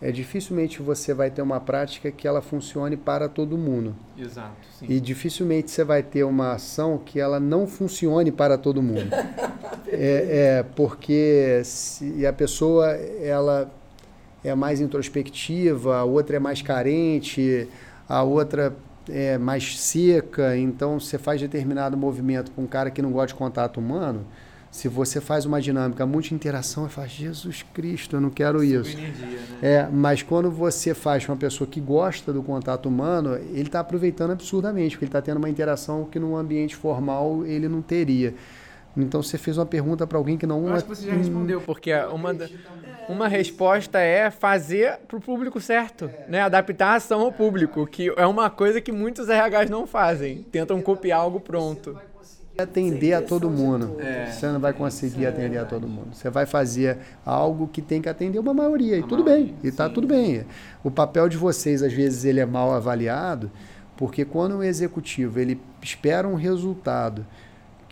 é dificilmente você vai ter uma prática que ela funcione para todo mundo. Exato. Sim. E dificilmente você vai ter uma ação que ela não funcione para todo mundo. é, é, porque se a pessoa ela é mais introspectiva, a outra é mais carente, a outra é mais seca, então você faz determinado movimento com um cara que não gosta de contato humano, Se você faz uma dinâmica, muita interação, eu falo, Jesus Cristo, eu não quero isso. Energia, né? É, mas quando você faz com uma pessoa que gosta do contato humano, ele está aproveitando absurdamente, porque ele está tendo uma interação que num ambiente formal ele não teria. Então você fez uma pergunta para alguém que não. Eu acho que você já respondeu, porque uma, uma resposta é fazer para o público certo, né? Adaptar a ação ao público, que é uma coisa que muitos RHs não fazem, tentam copiar algo pronto atender a todo mundo. É. Você não vai conseguir atender a todo mundo. Você vai fazer algo que tem que atender uma maioria. E tudo bem. E está tudo bem. O papel de vocês, às vezes, ele é mal avaliado, porque quando o executivo ele espera um resultado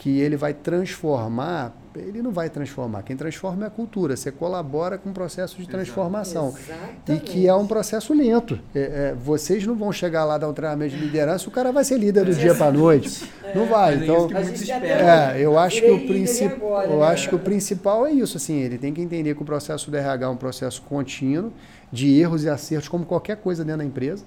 que ele vai transformar, ele não vai transformar. Quem transforma é a cultura. Você colabora com o processo de transformação. Exatamente. E que é um processo lento. É, é, vocês não vão chegar lá dar um treinamento de liderança, o cara vai ser líder do é. dia para a noite. É. Não vai. então, é, eu acho que o principal, eu né? acho que o principal é isso. Assim, ele tem que entender que o processo do RH é um processo contínuo de erros e acertos, como qualquer coisa dentro da empresa.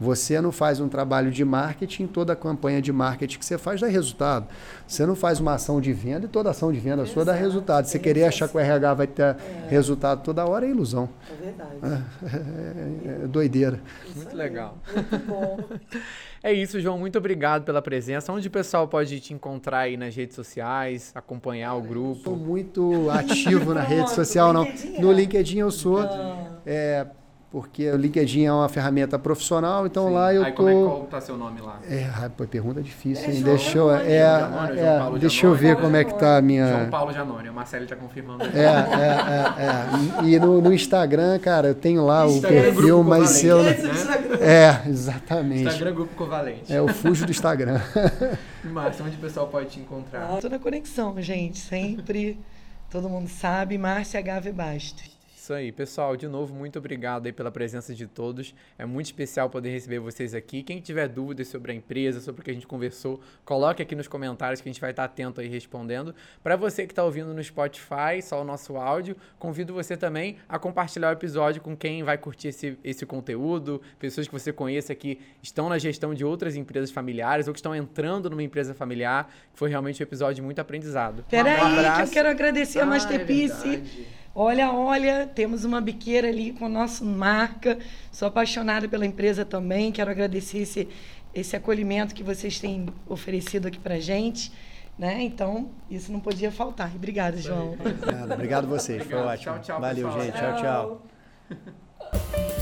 Você não faz um trabalho de marketing, toda a campanha de marketing que você faz dá resultado. Você não faz uma ação de venda e toda ação de venda Exato. sua dá resultado. Você querer achar que o RH vai ter é. resultado toda hora é ilusão. É verdade. É, é, é doideira. Muito legal. Muito bom. É isso, João. Muito obrigado pela presença. Onde o pessoal pode te encontrar aí nas redes sociais, acompanhar o grupo? Estou muito ativo na rede social, não. No LinkedIn eu sou. É, porque o LinkedIn é uma ferramenta profissional, então Sim. lá eu Aí, tô... Como é, qual tá seu nome lá? É, rapaz, pergunta difícil, é, hein? Deixa eu, é, Janone, é, deixa eu ver como é que tá a minha... João Paulo Janone, a Marcelo já confirmando. É, é, é, é. E no, no, Instagram, cara, eu tenho lá Instagram o perfil, mas eu... Né? É, exatamente. Instagram Grupo Covalente. É, eu fujo do Instagram. Márcia, onde o pessoal pode te encontrar? Ah, tô na conexão, gente, sempre. Todo mundo sabe, Márcia Gave Bastos. Isso aí, pessoal. De novo, muito obrigado aí pela presença de todos. É muito especial poder receber vocês aqui. Quem tiver dúvidas sobre a empresa, sobre o que a gente conversou, coloque aqui nos comentários que a gente vai estar atento aí respondendo. Para você que está ouvindo no Spotify, só o nosso áudio, convido você também a compartilhar o episódio com quem vai curtir esse, esse conteúdo, pessoas que você conheça que estão na gestão de outras empresas familiares ou que estão entrando numa empresa familiar. Foi realmente um episódio muito aprendizado. Peraí, um que eu quero agradecer ah, a Masterpiece. É Olha, olha, temos uma biqueira ali com a nossa marca. Sou apaixonada pela empresa também. Quero agradecer esse, esse acolhimento que vocês têm oferecido aqui para gente. Né? Então, isso não podia faltar. Obrigada, João. Obrigado, obrigado a vocês. Obrigado. Foi ótimo. Tchau, tchau. Valeu, pessoal. gente. tchau. tchau. tchau.